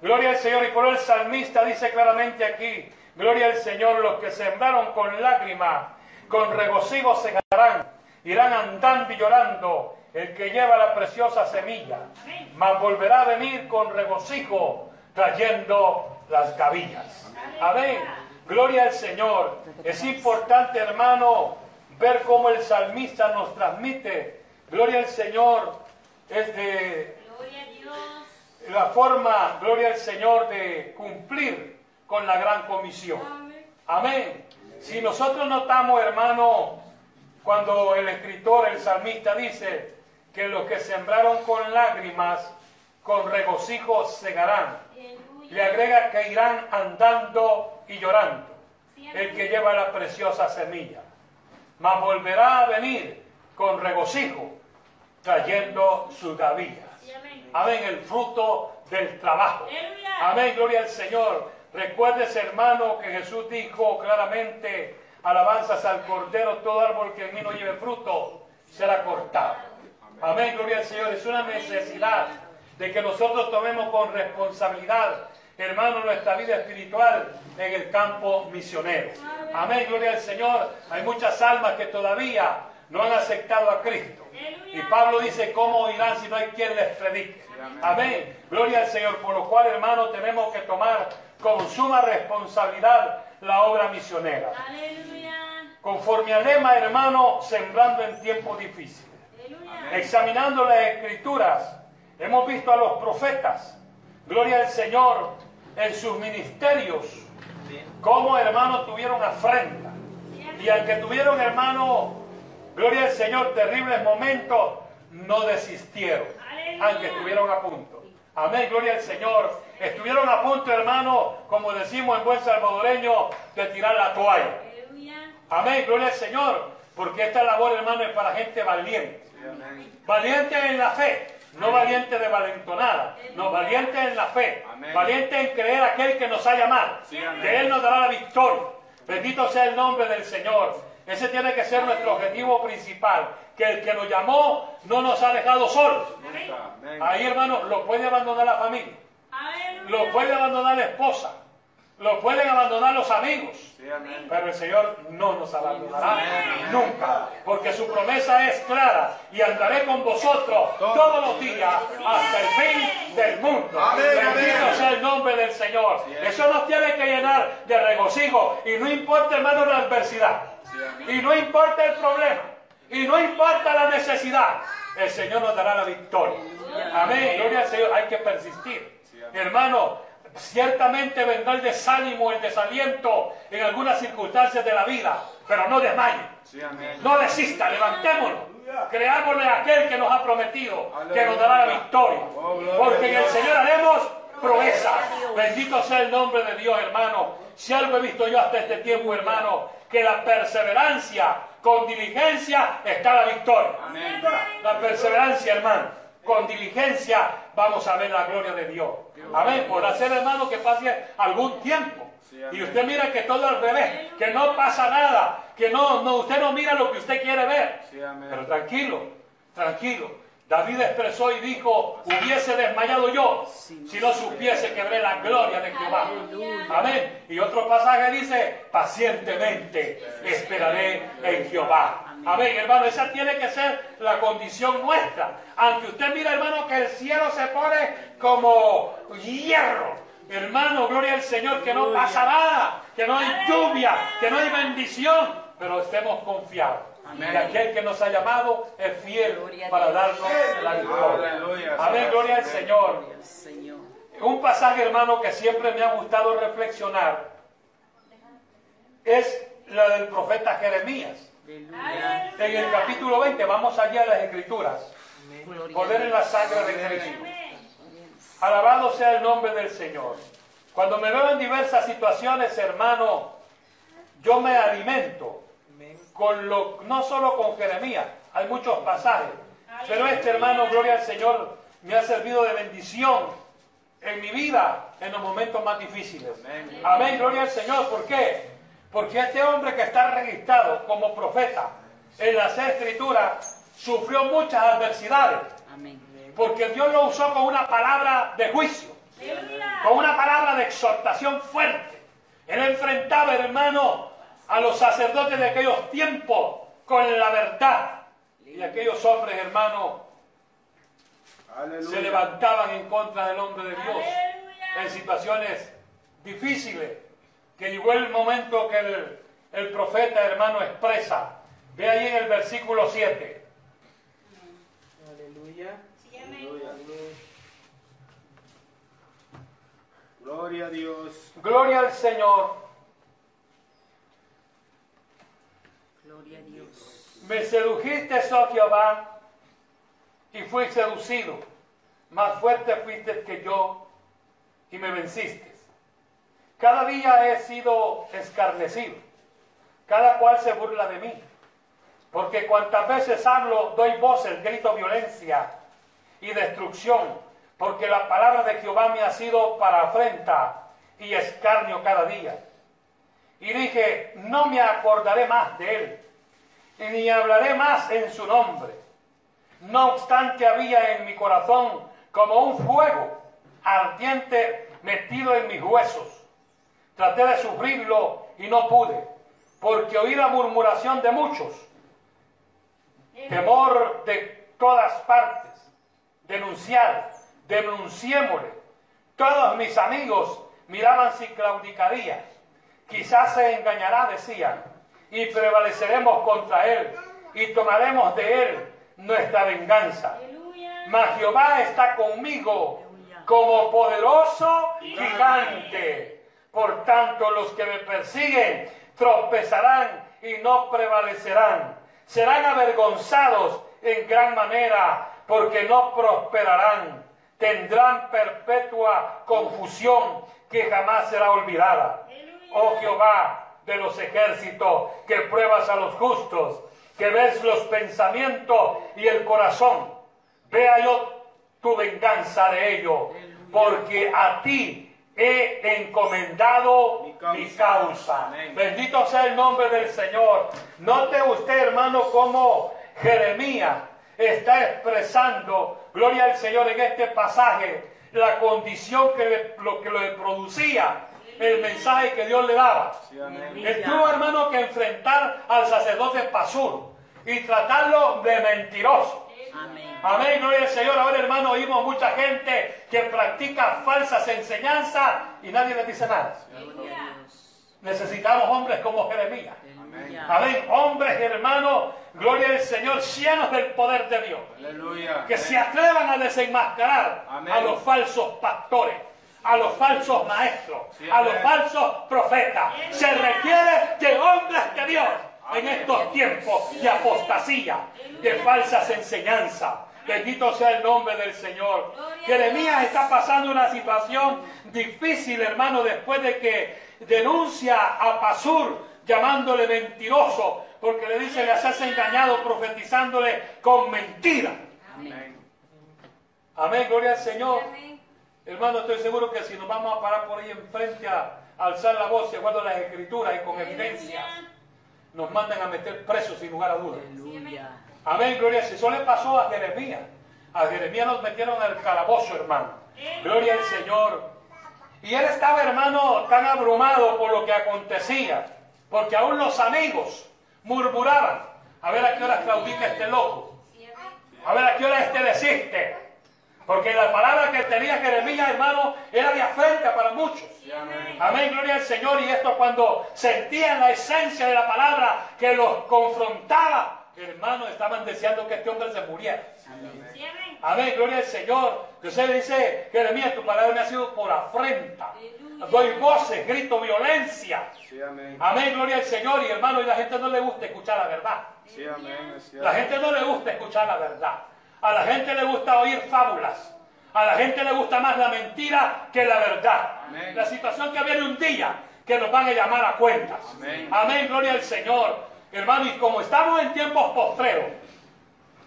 Gloria al Señor. Y por el salmista dice claramente aquí, gloria al Señor, los que sembraron con lágrimas, con regocijo segarán, irán andando y llorando, el que lleva la preciosa semilla, mas volverá a venir con regocijo, trayendo las gavillas. Amén. Gloria al Señor. Es importante, hermano, ver cómo el salmista nos transmite. Gloria al Señor. Es de. La forma, gloria al Señor, de cumplir con la gran comisión. Amén. Si nosotros notamos, hermano, cuando el escritor, el salmista dice que los que sembraron con lágrimas, con regocijo segarán. Le agrega que irán andando y llorando, el que lleva la preciosa semilla. Mas volverá a venir con regocijo, trayendo sus gavillas. Amén. El fruto del trabajo. Amén, gloria al Señor. Recuérdese, hermano, que Jesús dijo claramente, alabanzas al Cordero, todo árbol que en mí no lleve fruto será cortado. Amén, gloria al Señor. Es una necesidad de que nosotros tomemos con responsabilidad, hermano, nuestra vida espiritual en el campo misionero. Amén, gloria al Señor. Hay muchas almas que todavía no han aceptado a Cristo. Y Pablo dice, ¿cómo irán si no hay quien les predique? Amén. Gloria al Señor. Por lo cual, hermano, tenemos que tomar con suma responsabilidad la obra misionera. Aleluya. Conforme al lema, hermano, sembrando en tiempos difíciles. Examinando las escrituras, hemos visto a los profetas, gloria al Señor, en sus ministerios, cómo, hermano, tuvieron afrenta. Y aunque tuvieron, hermano, gloria al Señor, terribles momentos, no desistieron, Aleluya. aunque estuvieron a punto. Amén, gloria al Señor. Estuvieron a punto, hermano, como decimos en buen salvadoreño, de tirar la toalla. Amén, gloria al Señor. Porque esta labor, hermano, es para gente valiente. Valiente en la fe, no valiente de valentonada, no valiente en la fe, Amén. valiente en creer aquel que nos ha llamado, Sí, que Él nos dará la victoria. Bendito sea el nombre del Señor. Ese tiene que ser nuestro objetivo principal, que el que nos llamó no nos ha dejado solos. Ahí, hermano, lo puede abandonar la familia, lo puede abandonar la esposa, lo pueden abandonar los amigos, Sí, amén. pero el Señor no nos abandonará Amén. nunca, porque su promesa es clara y andaré con vosotros todos los días hasta el fin del mundo. Amén, Bendito amén. sea el nombre del Señor. Eso nos tiene que llenar de regocijo y no importa, hermano, la adversidad, y no importa el problema, y no importa la necesidad, el Señor nos dará la victoria. Amén, gloria al Señor, hay que persistir. Hermano, ciertamente vendrá el desánimo, el desaliento en algunas circunstancias de la vida, pero no desmaye. Sí. No desista, levantémonos. Creámosle a aquel que nos ha prometido que nos dará la victoria. Porque en el Señor haremos proezas. Bendito sea el nombre de Dios, hermano. Si algo he visto yo hasta este tiempo, hermano, que la perseverancia con diligencia está la victoria. Amén. La perseverancia, hermano. Con diligencia vamos a ver la gloria de Dios. Amén. Por hacer, hermano, que pase algún tiempo. Y usted mira que todo al revés, que no pasa nada, que no, no, usted no mira lo que usted quiere ver. Pero tranquilo, tranquilo. David expresó y dijo, hubiese desmayado yo si no supiese que veré la gloria de Jehová. Amén. Y otro pasaje dice, pacientemente esperaré en Jehová. Amén, hermano, esa tiene que ser la condición nuestra. Aunque usted mira, hermano, que el cielo se pone como hierro. Hermano, gloria al Señor, que no pasa nada, que no hay lluvia, que no hay bendición, pero estemos confiados. Amén. Y aquel que nos ha llamado es fiel para darnos la. Aleluya. Amén, gloria al Señor. Señor. Un pasaje, hermano, que siempre me ha gustado reflexionar es la del profeta Jeremías. Aleluya. En el capítulo 20, vamos allá a las escrituras. Poder en la sangre de Cristo. Alabado sea el nombre del Señor. Cuando me veo en diversas situaciones, hermano, yo me alimento con lo, no solo con Jeremías, hay muchos pasajes, pero este hermano, gloria al Señor, me ha servido de bendición en mi vida en los momentos más difíciles. Amén. Amén, gloria al Señor. ¿Por qué? Porque este hombre que está registrado como profeta en las escrituras sufrió muchas adversidades. Amén. Porque Dios lo usó con una palabra de juicio. Con una palabra de exhortación fuerte. Él enfrentaba, hermano, a los sacerdotes de aquellos tiempos con la verdad. Y aquellos hombres, hermano, se levantaban en contra del hombre de Dios en situaciones difíciles, que llegó el momento que el, el profeta hermano expresa. Ve ahí en el versículo 7. Aleluya. Sí. Aleluya. Gloria a Dios. Gloria al Señor. Gloria a Dios. Me sedujiste, oh Jehová, y fui seducido. Más fuerte fuiste que yo y me venciste. Cada día he sido escarnecido. Cada cual se burla de mí. Porque cuantas veces hablo, doy voces, grito violencia y destrucción. Porque la palabra de Jehová me ha sido para afrenta y escarnio cada día. Y dije, no me acordaré más de él, ni hablaré más en su nombre. No obstante, había en mi corazón como un fuego ardiente metido en mis huesos. Traté de sufrirlo y no pude, porque oí la murmuración de muchos, temor de todas partes, denunciar, denunciémosle. Todos mis amigos miraban si claudicaría. Quizás se engañará, decían, y prevaleceremos contra él, y tomaremos de él nuestra venganza. Mas Jehová está conmigo como poderoso gigante. Por tanto, los que me persiguen tropezarán y no prevalecerán. Serán avergonzados en gran manera porque no prosperarán. Tendrán perpetua confusión que jamás será olvidada. Oh Jehová de los ejércitos, que pruebas a los justos, que ves los pensamientos y el corazón. Vea yo tu venganza de ello, porque a ti he encomendado Mi causa. mi causa. Amén. Bendito sea el nombre del Señor. Note usted, hermano, cómo Jeremías está expresando, gloria al Señor, en este pasaje, la condición que le, lo que le producía el mensaje que Dios le daba. Sí. Él tuvo, hermano, que enfrentar al sacerdote Pasur y tratarlo de mentiroso. Amén. Amén, gloria al Señor. Ahora, hermano, oímos mucha gente que practica falsas enseñanzas y nadie les dice nada. Necesitamos hombres como Jeremías. Amén, hombres, hermanos, gloria al Señor, llenos del poder de Dios. Aleluya. Que se atrevan a desenmascarar Amén. a los falsos pastores, a los falsos maestros, Sí, a los falsos profetas. Se requiere de hombres de Dios en estos tiempos de apostasía, de falsas enseñanzas. Bendito sea el nombre del Señor. Jeremías está pasando una situación difícil, hermano, después de que denuncia a Pasur llamándole mentiroso, porque le dice, le has engañado profetizándole con mentira. Amén. Amén, gloria al Señor. Amén. Hermano, estoy seguro que si nos vamos a parar por ahí enfrente a alzar la voz, de acuerdo a las escrituras y con evidencias, nos mandan a meter presos sin lugar a dudas. Aleluya. Amén, gloria. Si eso le pasó a Jeremías. A Jeremías nos metieron al calabozo, hermano. Gloria al Señor. Y él estaba, hermano, tan abrumado por lo que acontecía. Porque aún los amigos murmuraban. A ver a qué hora claudica este loco. A ver a qué hora este desiste. Porque la palabra que tenía Jeremías, hermano, era de afrenta para muchos. Amén, gloria al Señor. Y esto cuando sentían la esencia de la palabra que los confrontaba, hermanos, estaban deseando que este hombre se muriera. Amén. Amén, gloria al Señor. Entonces dice, Jeremías, tu palabra me ha sido por afrenta. Doy voces, grito violencia. Sí, amén. Amén, gloria al Señor. Y hermano, y la gente no le gusta escuchar la verdad. Sí, amén. La gente no le gusta escuchar la verdad. A la gente le gusta oír fábulas. A la gente le gusta más la mentira que la verdad. Amén. La situación que viene un día que nos van a llamar a cuentas. Amén. Amén, gloria al Señor. Hermano, y como estamos en tiempos postreros,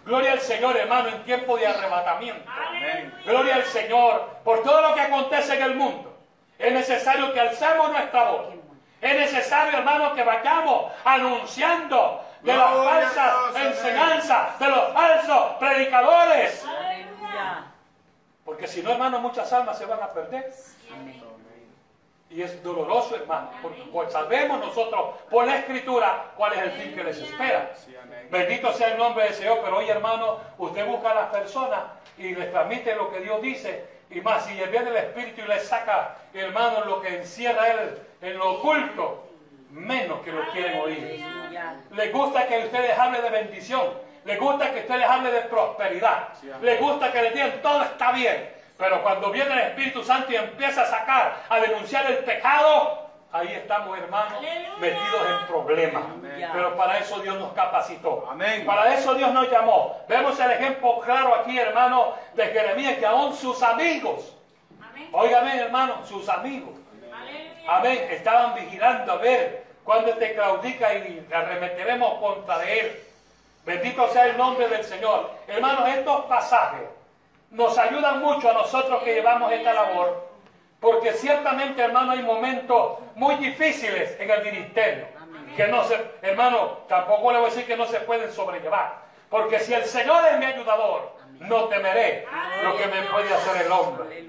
gloria al Señor, hermano, en tiempo de arrebatamiento. Aleluya. Gloria al Señor por todo lo que acontece en el mundo. Es necesario que alcemos nuestra voz. Es necesario, hermano, que vayamos anunciando de las falsas enseñanzas, de los falsos predicadores. Aleluya. Porque si no, hermano, muchas almas se van a perder. Y es doloroso, hermano, porque pues sabemos nosotros por la escritura cuál es el fin que les espera. Bendito sea el nombre del Señor, pero hoy, hermano, usted busca a las personas y les transmite lo que Dios dice. Y más, si viene el Espíritu y les saca, hermano, lo que encierra Él en lo oculto, menos que lo quieren oír. Les gusta que ustedes hablen de bendición. Les gusta que ustedes hablen de prosperidad. Les gusta que les digan todo está bien. Pero cuando viene el Espíritu Santo y empieza a sacar, a denunciar el pecado, ahí estamos, hermanos, Aleluya. metidos en problemas. Amén. Pero para eso Dios nos capacitó. Amén. Para eso Dios nos llamó. Vemos el ejemplo claro aquí, hermano, de Jeremías, que aún sus amigos, Amén. óigame, hermano, sus amigos, Aleluya. Amén. Estaban vigilando a ver cuándo te claudica y te arremeteremos contra de él. Bendito sea el nombre del Señor. Hermanos, estos pasajes nos ayudan mucho a nosotros que llevamos esta labor. Porque ciertamente, hermano, hay momentos muy difíciles en el ministerio. Que no se, hermano, tampoco le voy a decir que no se pueden sobrellevar. Porque si el Señor es mi ayudador, no temeré lo que me puede hacer el hombre.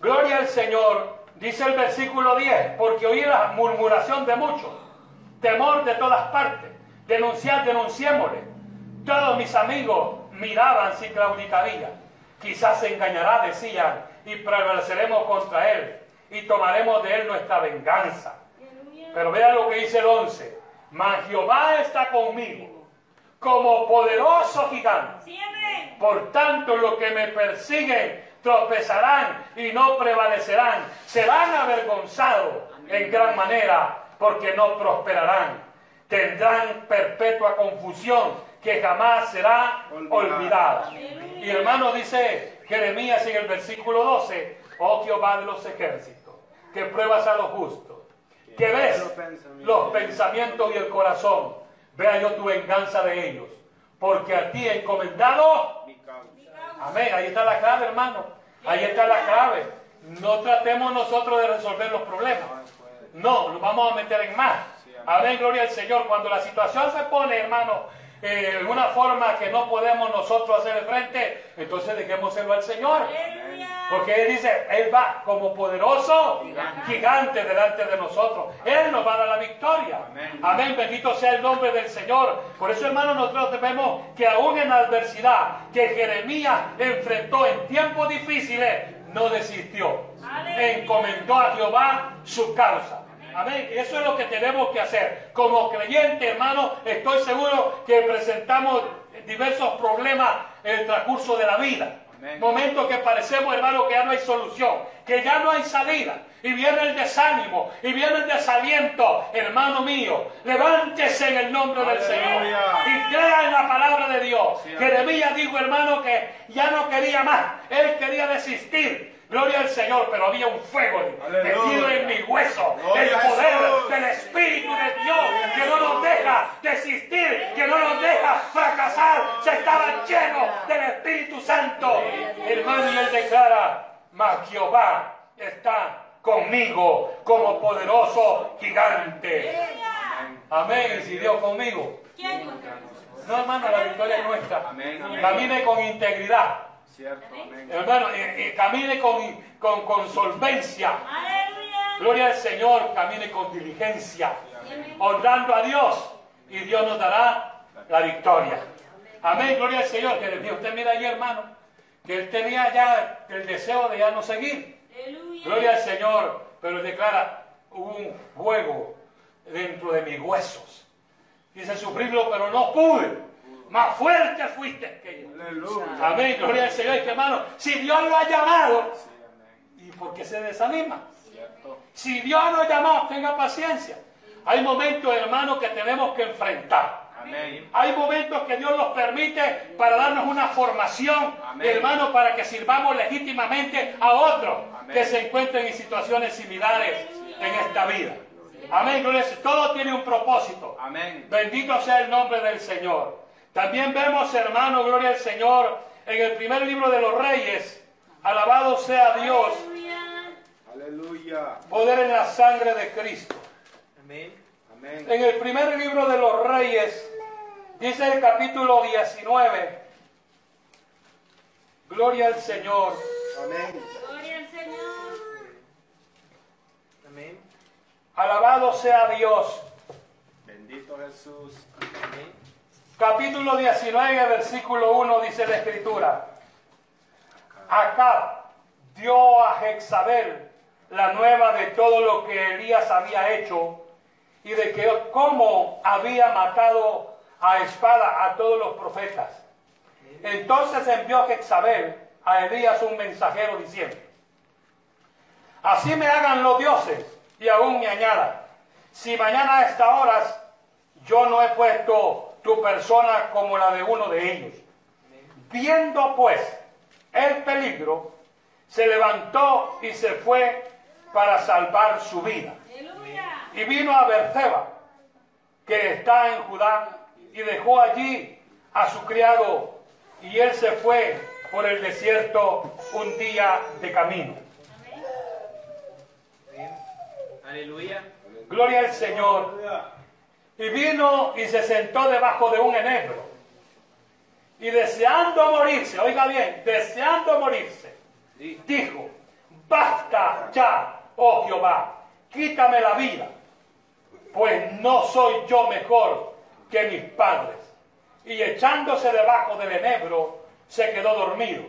Gloria al Señor, dice el versículo 10, porque oí la murmuración de muchos, temor de todas partes, denunciar, denunciémosle. Todos mis amigos miraban si claudicaría. Quizás se engañará, decían, y prevaleceremos contra él, y tomaremos de él nuestra venganza. Pero vea lo que dice el 11, mas Jehová está conmigo, como poderoso gigante. Por tanto, los que me persiguen tropezarán y no prevalecerán. Serán avergonzados en gran manera porque no prosperarán. Tendrán perpetua confusión que jamás será olvidada. Y hermano dice Jeremías en el versículo 12, oh Jehová de los ejércitos, que pruebas a los justos, que ves los pensamientos y el corazón. Vea yo tu venganza de ellos, porque a ti he encomendado Mi causa. Amén, ahí está la clave, hermano. Ahí está la clave. No tratemos nosotros de resolver los problemas. No, nos vamos a meter en más. Amén, gloria al Señor. Cuando la situación se pone, hermano, eh, en una forma que no podemos nosotros hacer frente, entonces dejémoselo al Señor. Porque Él dice, Él va como poderoso gigante delante de nosotros. Él nos va a dar la victoria. Amén. Bendito sea el nombre del Señor. Por eso, hermano, nosotros debemos que aún en la adversidad que Jeremías enfrentó en tiempos difíciles, no desistió. Encomendó a Jehová su causa. Amén. Eso es lo que tenemos que hacer. Como creyente, hermano, estoy seguro que presentamos diversos problemas en el transcurso de la vida. Momentos que parecemos, hermano, que ya no hay solución, que ya no hay salida. Y viene el desánimo, y viene el desaliento. Hermano mío, levántese en el nombre del Señor y crea en la palabra de Dios. Sí. Jeremías dijo, hermano, que ya no quería más. Él quería desistir. Gloria al Señor, pero había un fuego metido en mi hueso. Gloria el poder del Espíritu de Dios que no nos deja desistir, que no nos deja fracasar. Se estaba lleno del Espíritu Santo. Hermano, y él declara, mas Jehová está conmigo como poderoso gigante. Amén. Y si Dios conmigo. No, hermano, la victoria es nuestra. Camine con integridad. Cierto, amén. Hermano, eh, eh, camine con, con, con solvencia. Aleluya. Gloria al Señor, camine con diligencia, honrando a Dios y Dios nos dará la victoria. Amén, gloria al Señor. Que usted mira ahí, hermano, que él tenía ya el deseo de ya no seguir. Aleluya. Gloria al Señor, pero declara, hubo un fuego dentro de mis huesos. Dice sufrirlo, pero no pude. Más fuerte fuiste que yo. Aleluya. Amén, gloria al Señor. Que, hermano, si Dios lo ha llamado. ¿y por qué se desanima? Cierto. Si Dios nos llamó, tenga paciencia. Hay momentos, hermano, que tenemos que enfrentar. Amén. Hay momentos que Dios nos permite para darnos una formación, Amén. hermano, para que sirvamos legítimamente a otros Amén. que se encuentren en situaciones similares en esta vida. Amén, gloria al Señor. Todo tiene un propósito. Amén. Bendito sea el nombre del Señor. También vemos, hermano, gloria al Señor, en el primer libro de los Reyes, alabado sea Dios, Aleluya. Aleluya. poder en la sangre de Cristo. Amén. En el primer libro de los Reyes, dice el capítulo 19, Gloria al Señor. Amén. Gloria al Señor. Amén. Alabado sea Dios. Bendito Jesús. Amén. Capítulo 19, versículo 1 dice la escritura. Acá dio a Jezabel la nueva de todo lo que Elías había hecho y de que cómo había matado a espada a todos los profetas. Entonces envió Jezabel a Elías un mensajero diciendo, así me hagan los dioses y aún me añadan, si mañana a estas horas yo no he puesto tu persona como la de uno de ellos. Viendo pues el peligro, se levantó y se fue para salvar su vida. Y vino a Berseba, que está en Judá, y dejó allí a su criado, y él se fue por el desierto un día de camino. Aleluya. Gloria al Señor. Y vino y se sentó debajo de un enebro. Y deseando morirse, oiga bien, deseando morirse, dijo, basta ya, oh Jehová, quítame la vida, pues no soy yo mejor que mis padres. Y echándose debajo del enebro, se quedó dormido.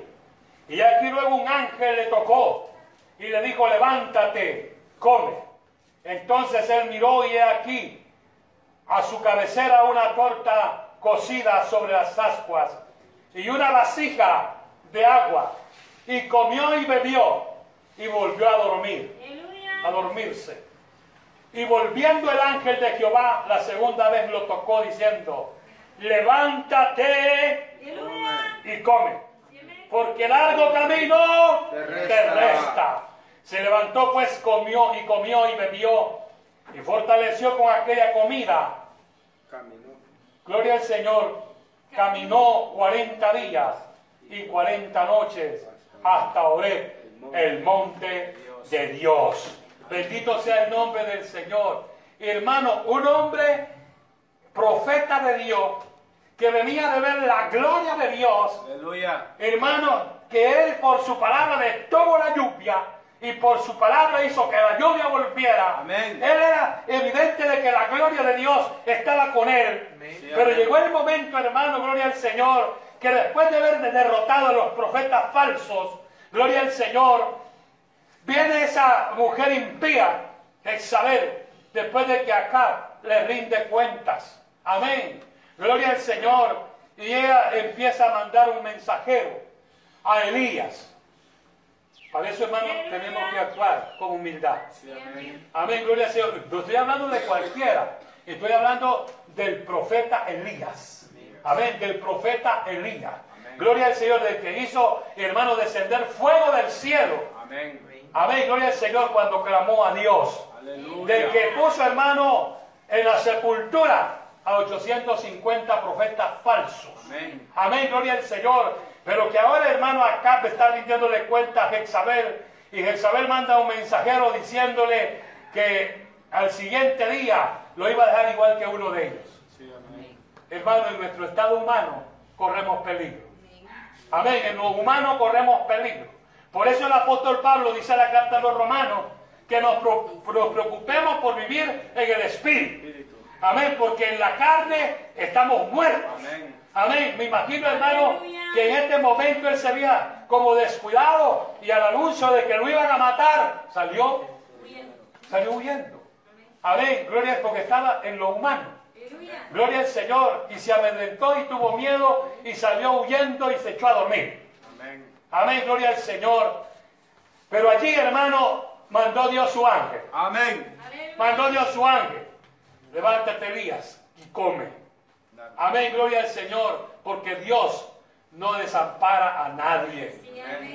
Y aquí luego un ángel le tocó y le dijo, levántate, come. Entonces él miró y he aquí a su cabecera una torta cocida sobre las ascuas y una vasija de agua. Y comió y bebió y volvió a dormir, a dormirse. Y volviendo el ángel de Jehová la segunda vez lo tocó diciendo, levántate y come, porque largo camino Te resta. Se levantó pues, comió y comió y bebió y fortaleció con aquella comida. Caminó. Gloria al Señor. Caminó 40 días y 40 noches hasta Oreb, el monte de Dios. Bendito sea el nombre del Señor. Hermano, un hombre profeta de Dios que venía de ver la gloria de Dios Aleluya. Hermano, que Él por su palabra detuvo la lluvia y por su palabra hizo que la lluvia volviera. Amén. Él era evidente de que la gloria de Dios estaba con Él. Amén. Pero llegó el momento, hermano, gloria al Señor, que después de haber derrotado a los profetas falsos, gloria al Señor, viene esa mujer impía, Jezabel, después de que acá le rinde cuentas. Amén. Gloria al Señor. Y ella empieza a mandar un mensajero a Elías. Para eso, hermano, tenemos que actuar con humildad. Sí, amén. Amén, gloria al Señor. No estoy hablando de cualquiera. Estoy hablando del profeta Elías. Amén, del profeta Elías. Amén. Gloria al Señor, del que hizo, hermano, descender fuego del cielo. Amén. Amén, gloria al Señor cuando clamó a Dios. Aleluya. Del que puso, hermano, en la sepultura a 850 profetas falsos. Amén. Amén, gloria al Señor. Pero que ahora, hermano, acá está rindiéndole cuenta a Jezabel. Y Jezabel manda un mensajero diciéndole que al siguiente día lo iba a dejar igual que uno de ellos. Sí, amén. Hermano, en nuestro estado humano corremos peligro. Amén, en lo humano corremos peligro. Por eso el apóstol Pablo dice en la carta a los romanos que nos, preocupemos por vivir en el. Espíritu. Amén, porque en la carne estamos muertos. Amén. Amén. Me imagino, hermano, Aleluya. que en este momento él se veía como descuidado y al anuncio de que lo iban a matar, salió, Huyendo. salió huyendo. Amén. Gloria porque estaba en lo humano. Aleluya. Gloria al Señor. Y se amedrentó y tuvo miedo y salió huyendo y se echó a dormir. Amén. Amén. Gloria al Señor. Pero allí, hermano, mandó Dios su ángel. Amén. Aleluya. Mandó Dios su ángel. Levántate, Elías, y come. Amén, gloria al Señor, porque Dios no desampara a nadie.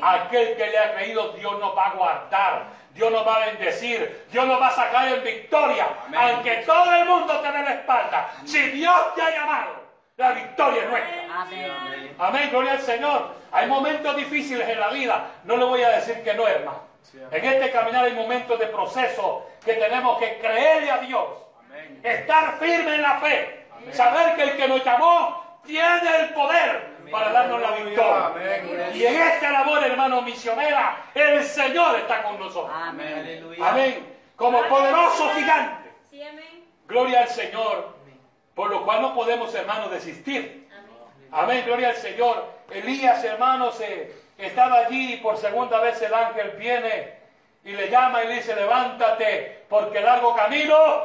Aquel que le ha creído, Dios nos va a guardar, Dios nos va a bendecir, Dios nos va a sacar en victoria, Amén. aunque todo el mundo te dé la espalda. Si Dios te ha llamado, la victoria es nuestra. Amén. Amén, gloria al Señor. Hay momentos difíciles en la vida, no le voy a decir que no, hermano. En este caminar hay momentos de proceso que tenemos que creerle a Dios. Amén. Estar firme en la fe. Saber que el que nos llamó tiene el poder para darnos la victoria. Amén. Y en esta labor, hermano misionera, el Señor está con nosotros. Amén. Como poderoso gigante. Sí, amén. Gloria al Señor, por lo cual no podemos, hermanos, desistir. Amén. Amén, gloria al Señor. Elías, hermanos, eh, estaba allí y por segunda vez el ángel viene y le llama y le dice, levántate, porque el largo camino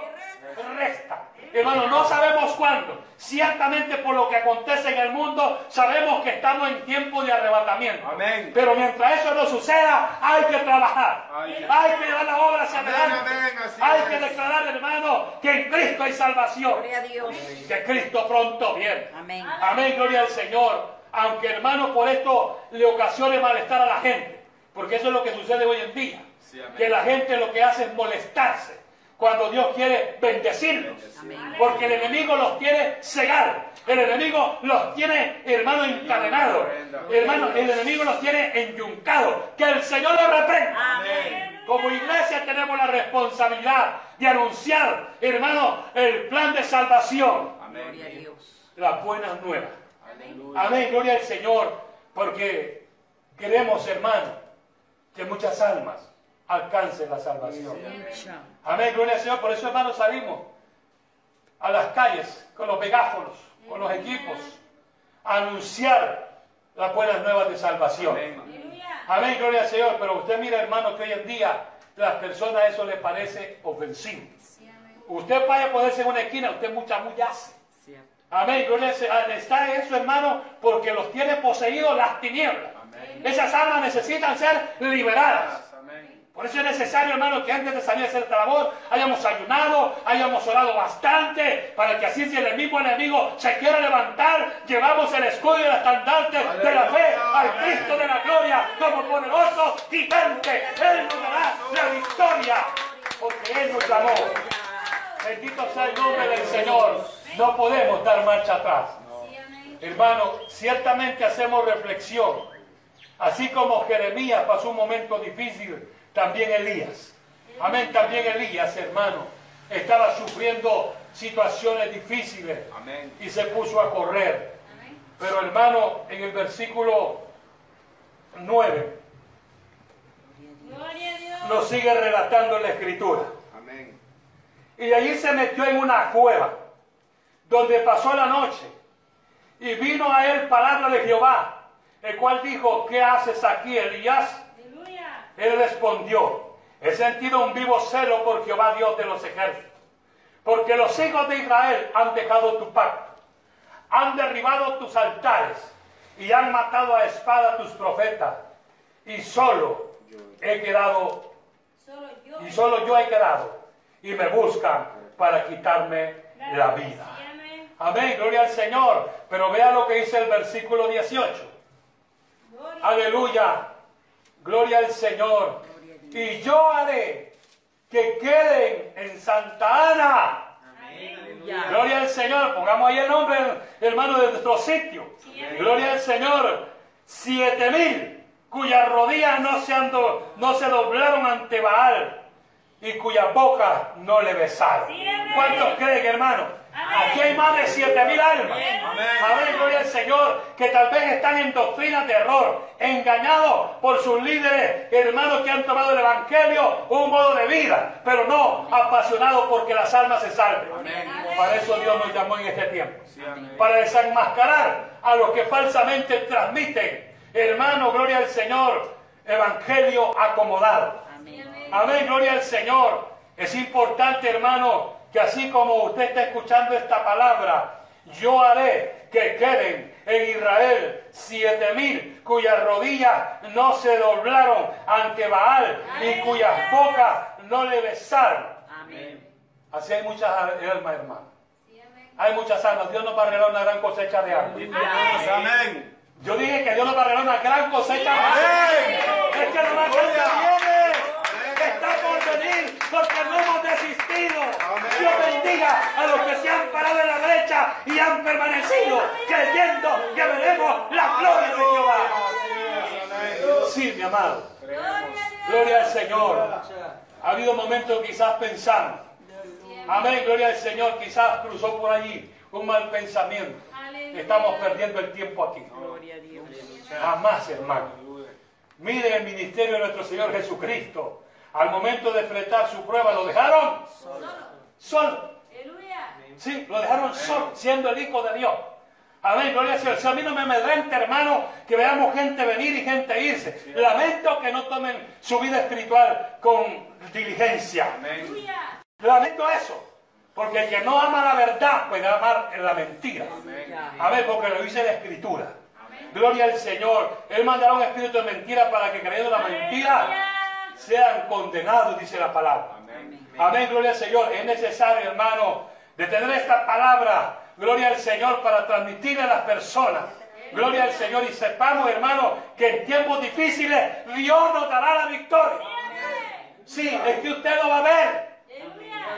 resta. Hermano, no sabemos cuándo. Ciertamente por lo que acontece en el mundo, sabemos que estamos en tiempo de arrebatamiento. Amén. Pero mientras eso no suceda, hay que trabajar. Ay. Hay que llevar la obra hacia Amén, adelante. Hay es. que declarar, hermano, que en Cristo hay salvación. Gloria a Dios. Que Cristo pronto viene. Amén. Amén, gloria al Señor. Aunque hermano por esto le ocasione malestar a la gente. Porque eso es lo que sucede hoy en día. Sí, que la gente lo que hace es molestarse. Cuando Dios quiere bendecirlos. Amén. Porque el enemigo los quiere cegar. El enemigo los tiene, hermano, encadenados. Hermano, el enemigo los tiene enyuncados. Que el Señor los reprenda. Amén. Como iglesia tenemos la responsabilidad de anunciar, hermano, el plan de salvación. Gloria a Amén. Dios. Las buenas nuevas. Amén, gloria al Señor, porque queremos, hermano, que muchas almas alcancen la salvación. Amén, gloria al Señor. Por eso, hermano, salimos a las calles con los megáfonos, con los equipos, a anunciar las buenas nuevas de salvación. Amén. Amén, gloria al Señor. Pero usted mira, hermano, que hoy en día las personas eso le parece ofensivo. Sí, amén. Usted vaya a ponerse en una esquina, usted mucha hace. Cierto. Amén, gloria al Señor. Está eso, hermano, porque los tiene poseídos las tinieblas. Amén. Esas almas necesitan ser liberadas. Por eso es necesario, hermano, que antes de salir a hacer esta labor hayamos ayunado, hayamos orado bastante, para que así si el mismo enemigo se quiera levantar, llevamos el escudo y el estandarte de la fe al Cristo de la gloria como poderoso gigante. Él nos dará la victoria, porque Él nos llamó. Bendito sea el nombre del Señor. No podemos dar marcha atrás. Hermano, ciertamente hacemos reflexión. Así como Jeremías pasó un momento difícil, también Elías. Amén, también Elías, hermano, estaba sufriendo situaciones difíciles Amén. y se puso a correr. Amén. Pero hermano, en el versículo 9 Gloria a Dios. nos sigue relatando la escritura. Amén. Y allí se metió en una cueva, donde pasó la noche. Y vino a él palabra de Jehová, el cual dijo, ¿qué haces aquí, Elías? Él respondió, he sentido un vivo celo por Jehová Dios de los ejércitos, porque los hijos de Israel han dejado tu pacto, han derribado tus altares y han matado a espada tus profetas, y solo he quedado, y solo yo he quedado, y me buscan para quitarme la vida. Amén. Gloria al Señor. Pero vea lo que dice el versículo 18. Gloria. Aleluya. Gloria al Señor. Y yo haré que queden en Santa Ana. Gloria al Señor. Pongamos ahí el nombre, hermano, de nuestro sitio. Gloria al Señor. Siete mil cuyas rodillas no se, han do- no se doblaron ante Baal y cuyas bocas no le besaron. ¿Cuántos creen, hermano? Aquí hay más de siete mil almas. Amén. Amén, gloria al Señor, que tal vez están en doctrinas de error, engañados por sus líderes, hermanos que han tomado el Evangelio, un modo de vida, pero no apasionados porque las almas se salven. Amén. Para eso Dios nos llamó en este tiempo. Sí. Para desenmascarar a los que falsamente transmiten, hermano, gloria al Señor, evangelio acomodado. Amén. Amén, gloria al Señor. Es importante, hermano, que así como usted está escuchando esta palabra, yo haré que queden en Israel siete mil cuyas rodillas no se doblaron ante Baal y cuyas bocas no le besaron. Amén. Así hay muchas almas, hermano. Hay muchas almas. Dios nos va a regalar una gran cosecha de almas. Amén. Amén. Yo dije que Dios nos va a regalar una gran cosecha de almas. Amén. Es que no va a viene. Está por venir porque no hemos desistido. Amén. Dios bendiga a los que se han parado en la brecha y han permanecido creyendo que veremos la gloria de Jehová. Sí, mi amado. Gloria al Señor. Ha habido momentos quizás pensando. Amén, gloria al Señor. Quizás cruzó por allí un mal pensamiento. Estamos perdiendo el tiempo aquí. Jamás, hermano. Miren el ministerio de nuestro Señor Jesucristo. al momento de enfrentar su prueba, lo dejaron Solo. solo. Sí, lo dejaron solo, siendo el Hijo de Dios. Amén, gloria al Señor. Si a mí no me amedrenta, hermano, que veamos gente venir y gente irse. Lamento que no tomen su vida espiritual con diligencia. Amén. Lamento eso. Porque el que no ama la verdad puede amar la mentira. Amén, porque lo dice la Escritura. Gloria al Señor. Él mandará un espíritu de mentira para que creyendo la mentira sean condenados, dice la palabra. Amén. Amén, gloria al Señor. Es necesario, hermano, de tener esta palabra, gloria al Señor, para transmitirle a las personas. Gloria al Señor y sepamos, hermano, que en tiempos difíciles Dios nos dará la victoria. Sí, es que usted lo va a ver.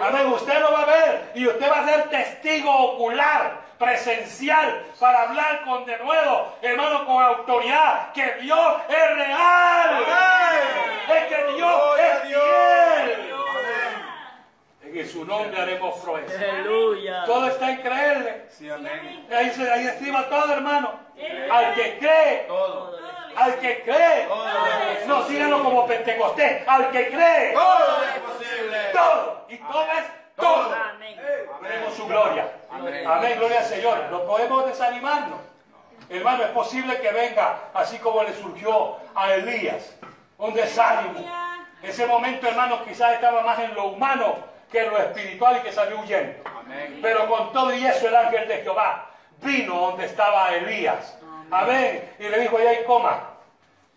Amén, usted lo va a ver y usted va a ser testigo ocular, presencial, para hablar con de nuevo, hermano, con autoridad, que Dios es real. Es que Dios Gloria a es Dios. fiel. En su nombre haremos proeza. Aleluya. Todo está en creerle. Sí, amén. Ahí, se, ahí estima todo, hermano. Al que cree, Todo. al que cree. Todo. No, síganlo como Pentecostés. Al que cree, Todo es posible. todo. Y todo es todo. Amén. Veremos su gloria. Amén. Amén, gloria al Señor. No podemos desanimarnos. Hermano, es posible que venga así como le surgió a Elías. Un desánimo. Ese momento, hermano, quizás estaba más en lo humano que lo espiritual y que salió huyendo. Amén. Pero con todo y eso el ángel de Jehová vino donde estaba Elías. Amén. Y le dijo, allá y coma.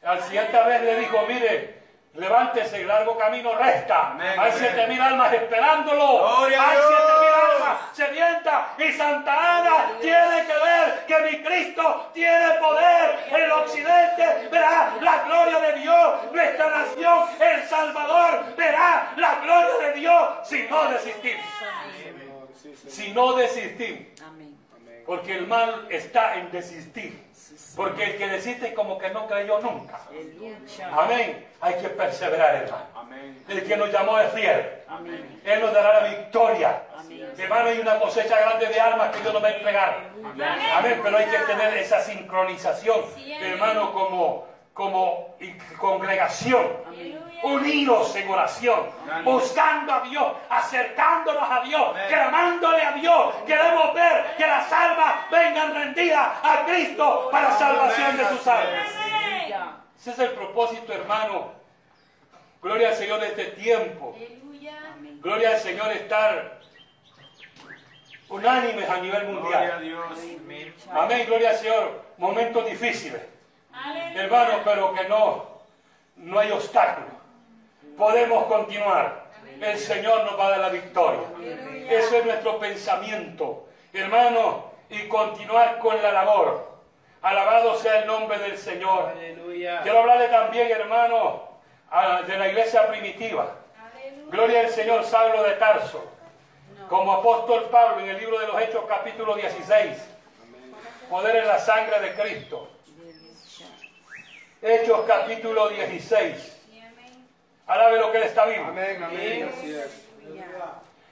Al siguiente vez le dijo, mire, levántese, el largo camino resta. Amén, Hay siete mil almas esperándolo. Gloria Hay siete mil almas sedientas. Y Santa Ana tiene que ver que mi Cristo tiene poder. En el occidente verá la gloria de Dios. Nuestra nación, El Salvador, verá la gloria de Dios si no desistimos. Si no desistimos. Porque el mal está en desistir. Porque el que desiste como que no creyó nunca. Amén. Hay que perseverar, hermano. El que nos llamó es fiel. Amén. Él nos dará la victoria. Amén. Hermano, hay una cosecha grande de almas que Dios nos va a entregar. Amén. Pero hay que tener esa sincronización, hermano, como, como congregación. Unidos en oración, buscando a Dios, acercándonos a Dios, clamándole a Dios. Queremos ver que las almas vengan rendidas a Cristo para salvación de sus almas. Ese es el propósito, hermano. Gloria al Señor de este tiempo. Gloria al Señor estar unánimes a nivel mundial. Amén, gloria al Señor. Momentos difíciles, Aleluya. hermano, pero que no, no hay obstáculo. Podemos continuar. El Señor nos va a dar la victoria. Eso es nuestro pensamiento, hermano, y continuar con la labor. Alabado sea el nombre del Señor. Aleluya. Quiero hablarle también, hermano, a- de la iglesia primitiva. Aleluya. Gloria al Señor Saulo de Tarso. Como apóstol Pablo en el libro de los Hechos capítulo 16. Poder en la sangre de Cristo. Hechos capítulo 16. Sí, amén. Alabe lo que él está vivo. Amén, amén. Así es.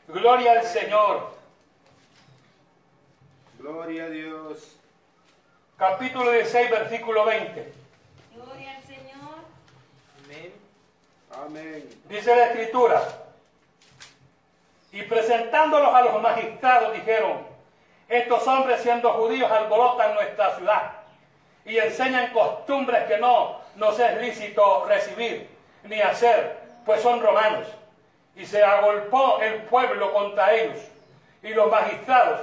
Gloria al Señor. Gloria a Dios. Capítulo 16, versículo 20. Gloria al Señor. Amén. Amén. Dice la escritura. Y presentándolos a los magistrados dijeron, estos hombres siendo judíos alborotan nuestra ciudad y enseñan costumbres que no nos es lícito recibir ni hacer, pues son romanos. Y se agolpó el pueblo contra ellos y los magistrados,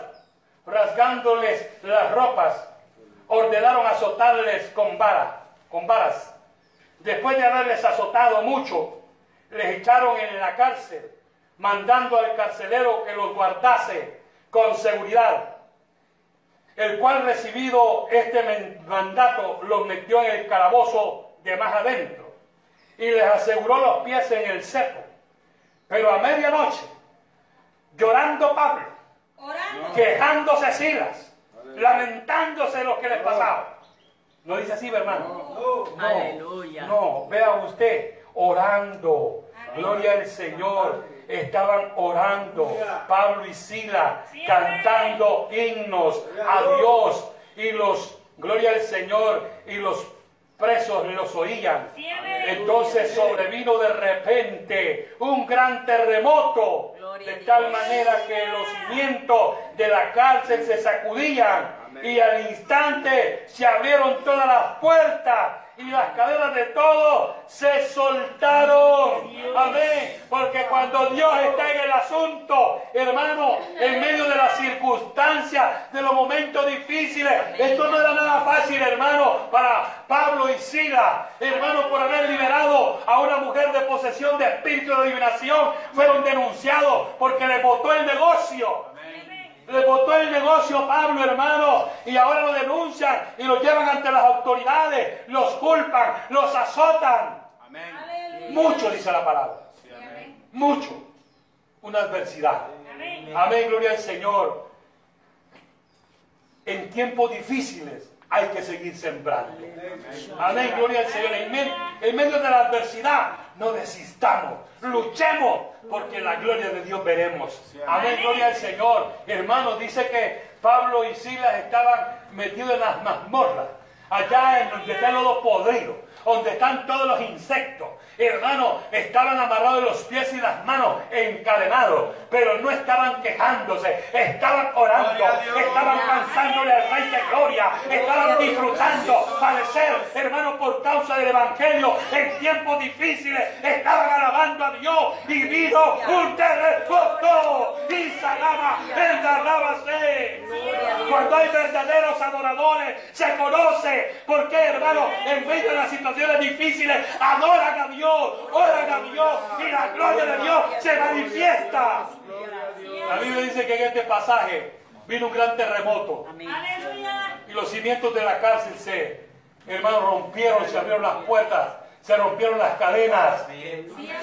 rasgándoles las ropas, ordenaron azotarles con vara, con varas. Después de haberles azotado mucho, les echaron en la cárcel, mandando al carcelero que los guardase con seguridad, el cual recibido este mandato los metió en el calabozo de más adentro y les aseguró los pies en el cepo. Pero a medianoche, llorando Pablo, Orando. quejándose Silas, lamentándose lo que les pasaba. ¿No dice así, hermano? No, Aleluya. No, vea usted, orando. Gloria al Señor. Estaban orando. Pablo y Sila cantando himnos a Dios. Y los, gloria al Señor, y los presos los oían. Entonces sobrevino de repente un gran terremoto, de tal manera que los cimientos de la cárcel se sacudían y al instante se abrieron todas las puertas y las cadenas de todos se soltaron. Amén. Porque cuando Dios está en el asunto, hermano, en medio de las circunstancias, de los momentos difíciles, esto no era nada fácil, hermano, para Pablo y Sila, hermano, por haber liberado a una mujer de posesión de espíritu de adivinación, fueron denunciados porque le botó el negocio. Le botó el negocio a Pablo, hermano, y ahora lo denuncian y lo llevan ante las autoridades, los culpan, los azotan. Amén. Aleluya. Mucho, dice la palabra. Sí, amén. Mucho. Una adversidad. Amén. Amén, gloria al Señor. En tiempos difíciles hay que seguir sembrando. Amén, gloria al Señor. En, en medio de la adversidad, no desistamos, luchemos, porque la gloria de Dios veremos. Amén, gloria al Señor. Hermanos, dice que Pablo y Silas estaban metidos en las mazmorras, allá en donde está el lodo podrido, donde están todos los insectos. Hermanos, estaban amarrados los pies y las manos, encadenados, pero no estaban quejándose, estaban orando, estaban cansándole al Rey de Gloria, estaban disfrutando, padecer, hermano, por causa del Evangelio, en tiempos difíciles, estaban alabando a Dios y vino un terremoto y sanaba, engarrábase. Cuando hay verdaderos adoradores, se conoce por qué, hermano, en medio de las situaciones difíciles, adoran a Dios, oran a Dios y la gloria de Dios se manifiesta. La Biblia dice que en este pasaje vino un gran terremoto y los cimientos de la cárcel se, hermano, rompieron, se abrieron las puertas, se rompieron las cadenas,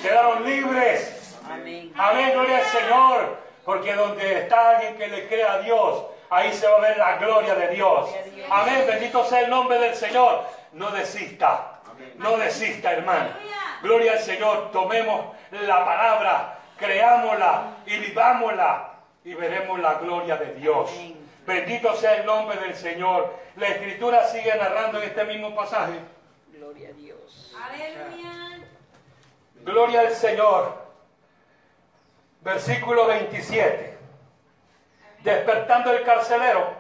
quedaron libres. Amén. Amén, gloria al Señor, porque donde está alguien que le cree a Dios, ahí se va a ver la gloria de Dios. Amén, bendito sea el nombre del Señor. No desista, no desista, hermano. Gloria al Señor, tomemos la palabra, creámosla y vivámosla y veremos la gloria de Dios. Bendito sea el nombre del Señor. La escritura sigue narrando en este mismo pasaje. Gloria a Dios. Aleluya. Gloria al Señor. Versículo 27. Despertando el carcelero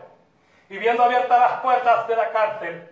y viendo abiertas las puertas de la cárcel,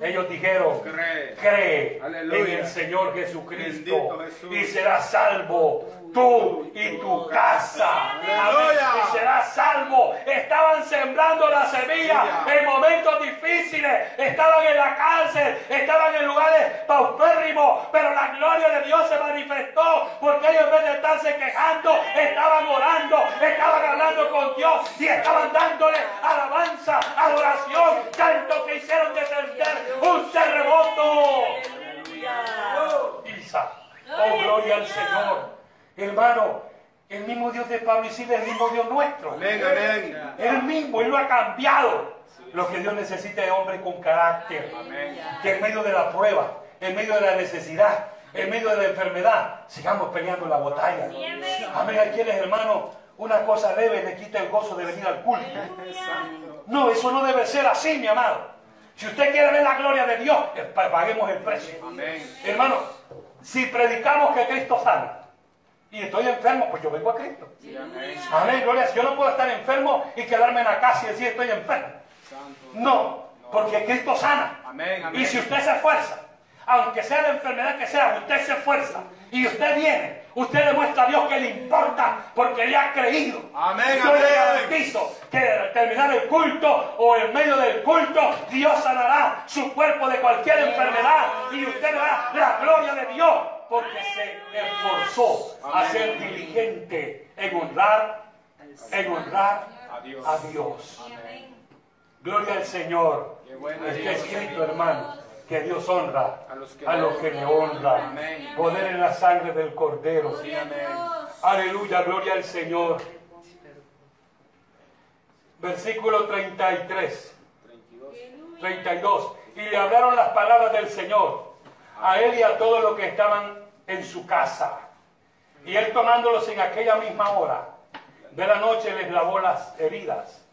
Ellos dijeron, Cree. en el Señor Jesucristo Jesús. y serás salvo tú y tu casa. Amén. Y serás salvo. Estaban sembrando la semilla en momentos difíciles. Estaban en la cárcel, estaban en lugares paupérrimos, pero la gloria de Dios se manifestó porque ellos en vez de estarse quejando, estaban orando, estaban hablando con Dios y estaban dándole alabanza, adoración, tanto que hicieron descender un terremoto. Isa. Oh, gloria al Señor. Hermano, el mismo Dios de Pablo y Silas es el mismo Dios nuestro. Amén, amén. Él mismo, Él lo ha cambiado. Lo que Dios necesita es hombres con carácter. Amén. Que en medio de la prueba, en medio de la necesidad, en medio de la enfermedad, sigamos peleando la batalla. Amén. Hay quienes, hermano, una cosa leve le quita el gozo de venir al culto. No, eso no debe ser así, mi amado. Si usted quiere ver la gloria de Dios, eh, pa- paguemos el precio. Amén. Hermano, si predicamos que Cristo sana y estoy enfermo, pues yo vengo a Cristo. Amén. Amén, gloria. Yo no puedo estar enfermo y quedarme en la casa y decir estoy enfermo. Santo. No, porque Cristo sana. Amén, amén. Y si usted se esfuerza, aunque sea la enfermedad que sea, usted se esfuerza y usted viene, usted demuestra a Dios que le importa porque le ha creído. Amén, Yo le amén. garantizo que al terminar el culto o en medio del culto, Dios sanará su cuerpo de cualquier enfermedad y usted verá la gloria de Dios porque se esforzó a ser diligente en honrar, en honrar A Dios. a Dios. Amén. Gloria al Señor. Qué bueno Está Dios. escrito, hermano, que Dios honra A los que a los que honran. Amén. Poder en la sangre del Cordero. Gloria a Dios. Aleluya, gloria al Señor. Versículo 33, 32. 32. Y le hablaron las palabras del Señor a él y a todos los que estaban en su casa. Y él tomándolos en aquella misma hora de la noche les lavó las heridas.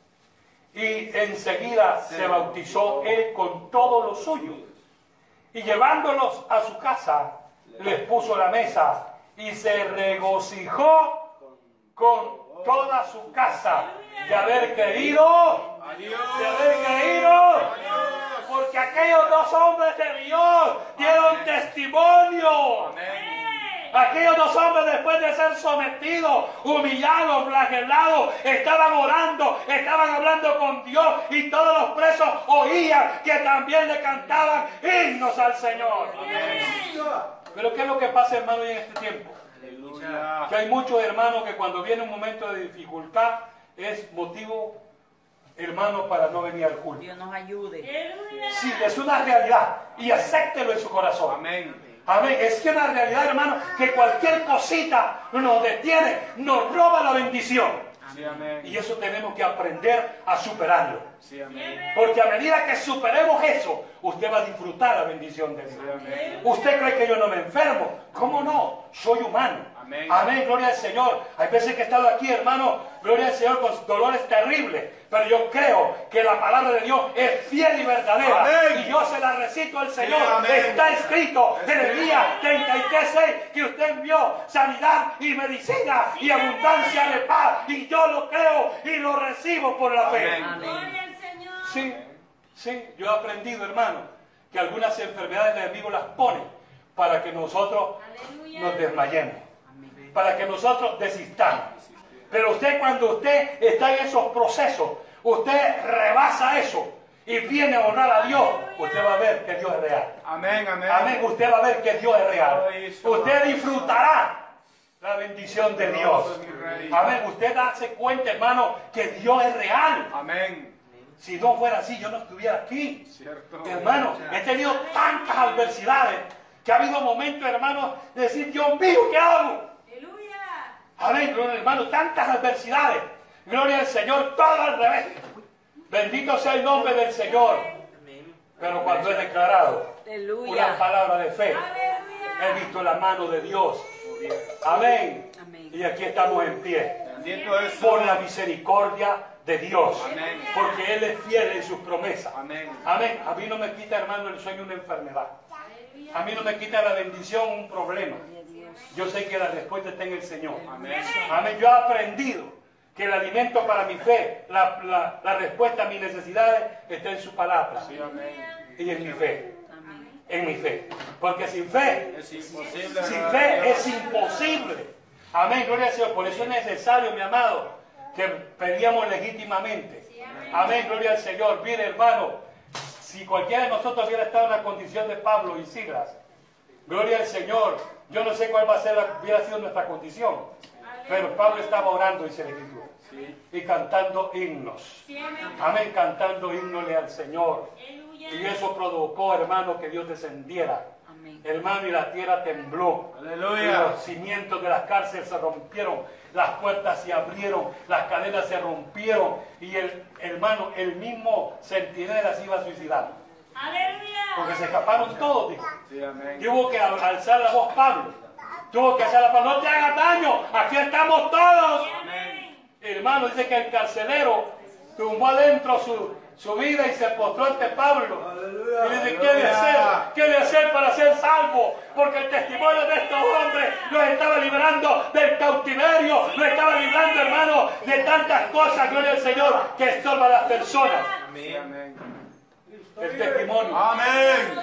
Y enseguida se bautizó él con todo lo suyo. Y llevándolos a su casa, les puso la mesa y se regocijó con toda su casa de haber creído, de haber creído, porque aquellos dos hombres de Dios dieron testimonio. Amén. Aquellos dos hombres después de ser sometidos, humillados, flagelados, estaban orando, estaban hablando con Dios y todos los presos oían que también le cantaban himnos al Señor. Pero ¿qué es lo que pasa hermano en este tiempo? Aleluya. Que hay muchos hermanos que cuando viene un momento de dificultad es motivo, hermano, para no venir al culto. Dios nos ayude. Sí, es una realidad y acéptelo en su corazón. Amén. Amén. Es que una realidad, hermano, que cualquier cosita nos detiene, nos roba la bendición. Sí, amén. Y eso tenemos que aprender a superarlo. Sí, amén. Porque a medida que superemos eso, usted va a disfrutar la bendición de Dios. Usted cree que yo no me enfermo. ¿Cómo no? Soy humano. Amén. gloria al Señor. Hay veces que he estado aquí, hermano, gloria al Señor, con dolores terribles. Pero yo creo que la palabra de Dios es fiel y verdadera. Amén. Y yo se la recito al Señor. Amén. Está escrito en el día 33 que usted envió sanidad y medicina y abundancia de paz. Y yo lo creo y lo recibo por la fe. Gloria al Señor. Sí, sí, yo he aprendido, hermano, que algunas enfermedades el enemigo las pone para que nosotros Aleluya. nos desmayemos. Para que nosotros desistamos. Pero usted cuando usted está en esos procesos, usted rebasa eso y viene a honrar a Dios, usted va a ver que Dios es real. Amén, amén. Amén, usted va a ver que Dios es real. Usted disfrutará la bendición de Dios. Amén, usted darse cuenta, hermano, que Dios es real. Amén. Si no fuera así, yo no estuviera aquí. Cierto. Hermano, he tenido tantas adversidades que ha habido momentos, hermano, de decir, Dios mío, ¿qué hago? Amén, gloria, hermano, tantas adversidades. Gloria al Señor, todo al revés. Bendito sea el nombre del Señor. Pero cuando he declarado una palabra de fe, he visto la mano de Dios. Amén. Y aquí estamos en pie. Por la misericordia de Dios. Amén. Porque Él es fiel en sus promesas. Amén. Amén. A mí no me quita, hermano, el sueño una enfermedad. A mí no me quita la bendición un problema. Yo sé que la respuesta está en el Señor. Amén. Amén. Yo he aprendido que el alimento para mi fe, la, la- la respuesta a mis necesidades está en su palabra Sí, amén. y en mi fe. Amén. En mi fe. Porque sin fe, Es imposible. sin fe es imposible. Amén. Gloria al Señor. Por eso es necesario, mi amado, que pedíamos legítimamente. Amén. Gloria al Señor. Mire, hermano, si cualquiera de nosotros hubiera estado en la condición de Pablo y Silas, gloria al Señor. Yo no sé cuál va a ser, la- hubiera sido nuestra condición. Pero Pablo estaba orando, dice la Escritura, y cantando himnos. Amén. Cantando himnos al Señor. Y eso provocó, hermano, que Dios descendiera. Hermano, y la tierra tembló. Aleluya. los cimientos de las cárceles se rompieron, las puertas se abrieron, las cadenas se rompieron. Y el hermano, el mismo centinela se iba a suicidar. Porque se escaparon todos, dijo. Sí, amén. Y hubo que al- alzar la voz Pablo. Tuvo que alzar la voz, no te hagas daño, aquí estamos todos. Amén. Hermano, dice que el carcelero tumbó adentro su, su vida y se postró ante Pablo. Y dice, ¿qué de hacer? ¿Qué de hacer para ser salvo? Porque el testimonio de estos hombres los estaba librando del cautiverio, los estaba librando, hermano, de tantas cosas, gloria al Señor, que estorba a las personas. Amén. El testimonio, Amén.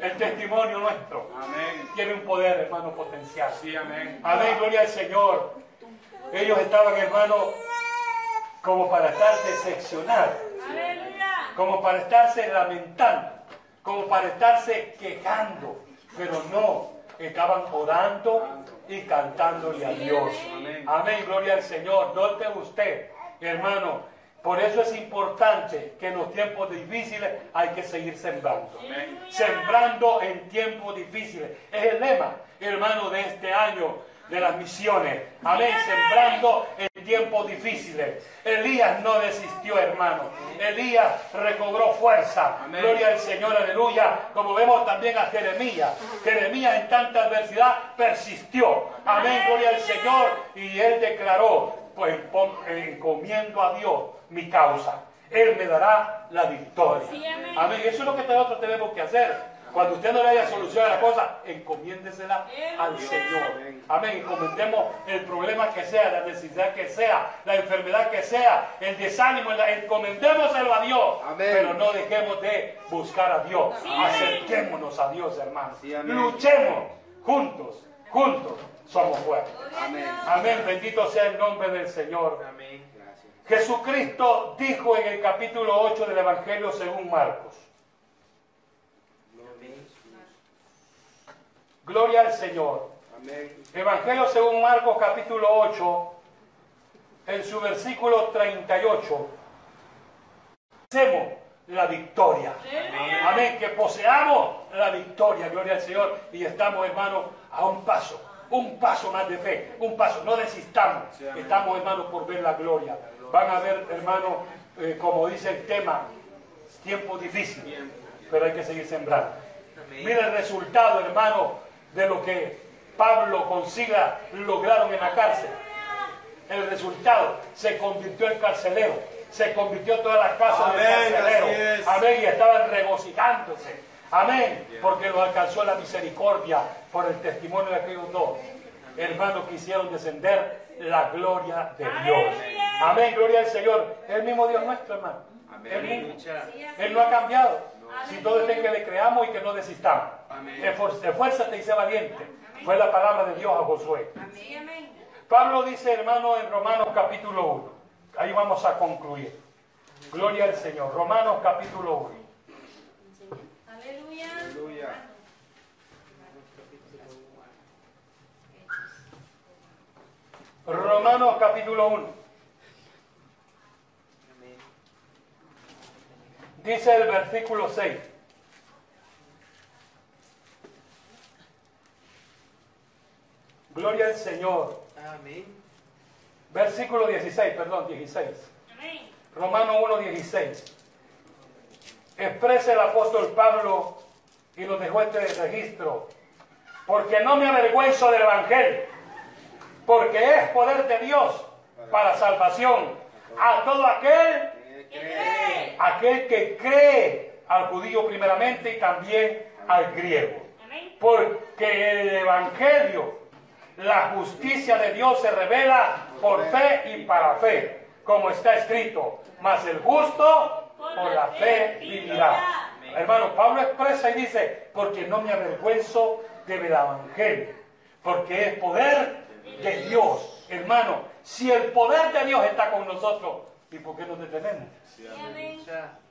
el testimonio nuestro Amén. tiene un poder, hermano, potencial. Sí, amén. Amén, gloria al Señor. Ellos estaban, hermano, como para estar decepcionados, Aleluya. como para estarse lamentando, como para estarse quejando, pero no, estaban orando y cantándole a Dios. Amén. Amén, gloria al Señor. Note usted, hermano, Por eso es importante que en los tiempos difíciles hay que seguir sembrando. Sembrando en tiempos difíciles. Es el lema, hermano, de este año de las misiones. Amén. Sembrando en tiempos difíciles. Elías no desistió, hermano. Elías recobró fuerza. Amén. Gloria al Señor, aleluya. Como vemos también a Jeremías. Jeremías en tanta adversidad persistió. Amén, gloria al Señor. Y él declaró, pues encomiendo a Dios mi causa. Él me dará la victoria. Sí, amén. Amén. Eso es lo que nosotros tenemos que hacer. Cuando usted no le haya solución a la cosa, encomiéndesela al Señor. Amén. Encomendemos el problema que sea, la necesidad que sea, la enfermedad que sea, el desánimo, la- encomendémoselo a Dios. Amén. Pero no dejemos de buscar a Dios. Sí. Acerquémonos a Dios, hermanos. Sí, amén. Luchemos juntos, juntos somos fuertes. Amén. Amén. Bendito sea el nombre del Señor. Jesucristo dijo en el capítulo 8 del Evangelio según Marcos. Gloria al Señor. Amén. Evangelio según Marcos capítulo 8, en su versículo 38. Hacemos la victoria. Amén. Que poseamos la victoria. Gloria al Señor. Y estamos, hermanos, a un paso. Un paso más de fe. Un paso. No desistamos. Sí. Estamos, hermanos, por ver la gloria. Van a ver, hermanos, eh, como dice el tema, tiempos difíciles. Bien. Pero hay que seguir sembrando. Mira el resultado, hermano, de lo que Pablo consiga lograron en la cárcel. El resultado se convirtió en carcelero, se convirtió toda la casa Amén, carcelero. es. Amén, y estaban regocijándose. Amén, porque los alcanzó la misericordia por el testimonio de aquellos dos. Hermanos, quisieron descender la gloria de Dios. Amén, gloria al Señor. El mismo Dios nuestro, hermano. Aleluya. Él no ha cambiado. Si todo en que le creamos y que no desistamos. Esfuérzate y sé valiente. Fue la palabra de Dios a Josué. Pablo dice, hermano, en Romanos capítulo 1. Ahí vamos a concluir. Gloria al Señor. Romanos capítulo 1. Aleluya. Aleluya. Romanos capítulo 1. Amén. Dice el versículo 6. Gloria al Señor. Amén. Versículo 16, perdón, 16. Amén. Romano 1.16. Expresa el apóstol Pablo y nos dejó este registro. Porque no me avergüenzo del Evangelio, porque es poder de Dios para salvación a todo aquel, ¿Qué cree? aquel que cree, al judío primeramente y también al griego. Porque el Evangelio, la justicia de Dios se revela por fe y para fe, como está escrito, mas el justo por la fe vivirá. Hermano, Pablo expresa y dice, porque no me avergüenzo del Evangelio, porque es poder de Dios. Hermano, si el poder de Dios está con nosotros, ¿y por qué nos detenemos? Sí, amén.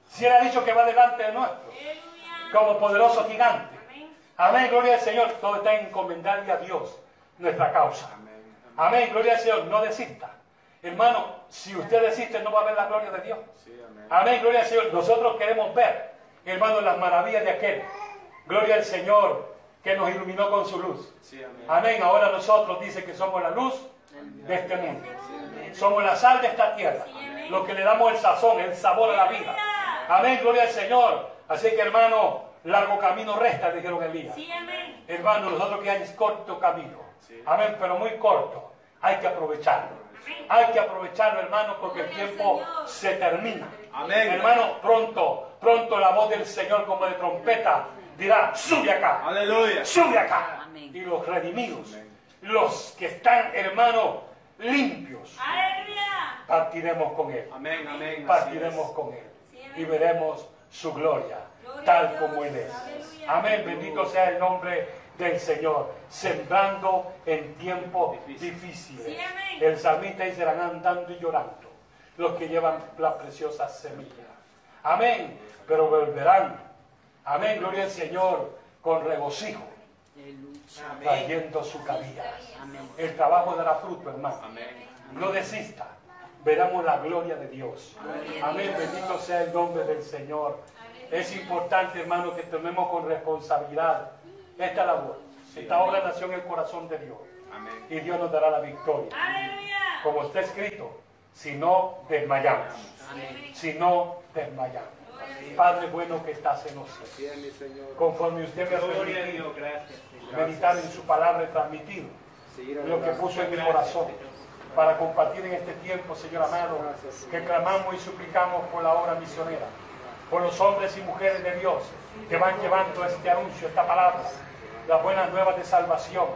Si él ha dicho que va delante de nosotros, Aleluya. como poderoso gigante. Amén. Gloria al Señor. Todo está en encomendarle a Dios nuestra causa. Amén. Gloria al Señor. No desista. Hermano, si usted desiste, no va a ver la gloria de Dios. Amén, gloria al Señor. Nosotros queremos ver, hermano, las maravillas de aquel. Gloria al Señor que nos iluminó con su luz. Sí, amén. Amén. Ahora nosotros dice que somos la luz de este mundo. Somos la sal de esta tierra. Lo que le damos el sazón, el sabor a la vida. Amén, gloria al Señor. Así que hermano, largo camino resta, dijeron Elías. Sí, amén. Hermano, nosotros que hay es corto camino. Sí. Amén, pero muy corto. Hay que aprovecharlo. Hay que aprovecharlo, hermano, porque el tiempo se termina. Amén. Hermano, pronto, pronto la voz del Señor como de trompeta dirá, sube acá, Aleluya. sube acá. Amén. Y los redimidos, Amén. los que están, hermano, limpios, Aleluya. partiremos con Él. Amén, amén. Partiremos con Él. Sí, amén. Y veremos su gloria, tal como Él es. Aleluya. Amén, bendito sea el nombre del Señor, sembrando en tiempos Difícil. difíciles. Sí, amén. El salmista dice, serán andando y llorando los que llevan la preciosa semilla. Amén, pero volverán. Amén, gloria al Señor, con regocijo, trayendo su cabida. El trabajo dará fruto, hermano. No desista. veremos la gloria de Dios. Amén, bendito sea el nombre del Señor. Es importante, hermano, que tomemos con responsabilidad esta labor. Esta obra nació en el corazón de Dios. Amén. Y Dios nos dará la victoria. Como está escrito, si no desmayamos. Si no desmayamos. Padre bueno que estás en nosotros. Así es, mi Señor. Conforme usted me. Señor. meditar en su palabra y transmitir lo que puso en mi corazón para compartir en este tiempo, Señor amado, que clamamos y suplicamos por la obra misionera, por los hombres y mujeres de Dios que van llevando este anuncio, esta palabra, las buenas nuevas de salvación.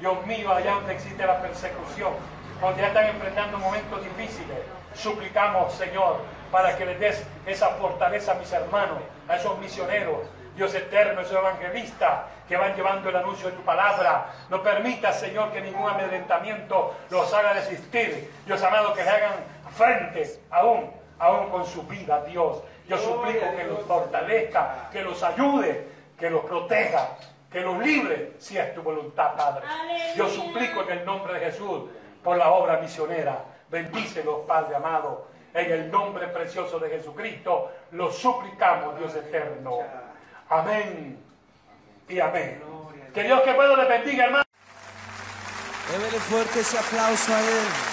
Dios mío, allá donde existe la persecución, donde ya están enfrentando momentos difíciles, suplicamos, Señor, para que les des esa fortaleza a mis hermanos, a esos misioneros, Dios eterno, esos evangelistas que van llevando el anuncio de tu palabra. No permita, Señor, que ningún amedrentamiento los haga desistir. Dios amado, que le hagan frente aún, aún con su vida, Dios. Yo suplico que los fortalezca, que los ayude, que los proteja, que los libre, si es tu voluntad, Padre. Yo suplico en el nombre de Jesús por la obra misionera. Bendícelos, Padre amado. En el nombre precioso de Jesucristo, los suplicamos, Dios eterno. Amén y amén. Que Dios que puedo le bendiga, hermano. Débele fuerte ese aplauso a Él.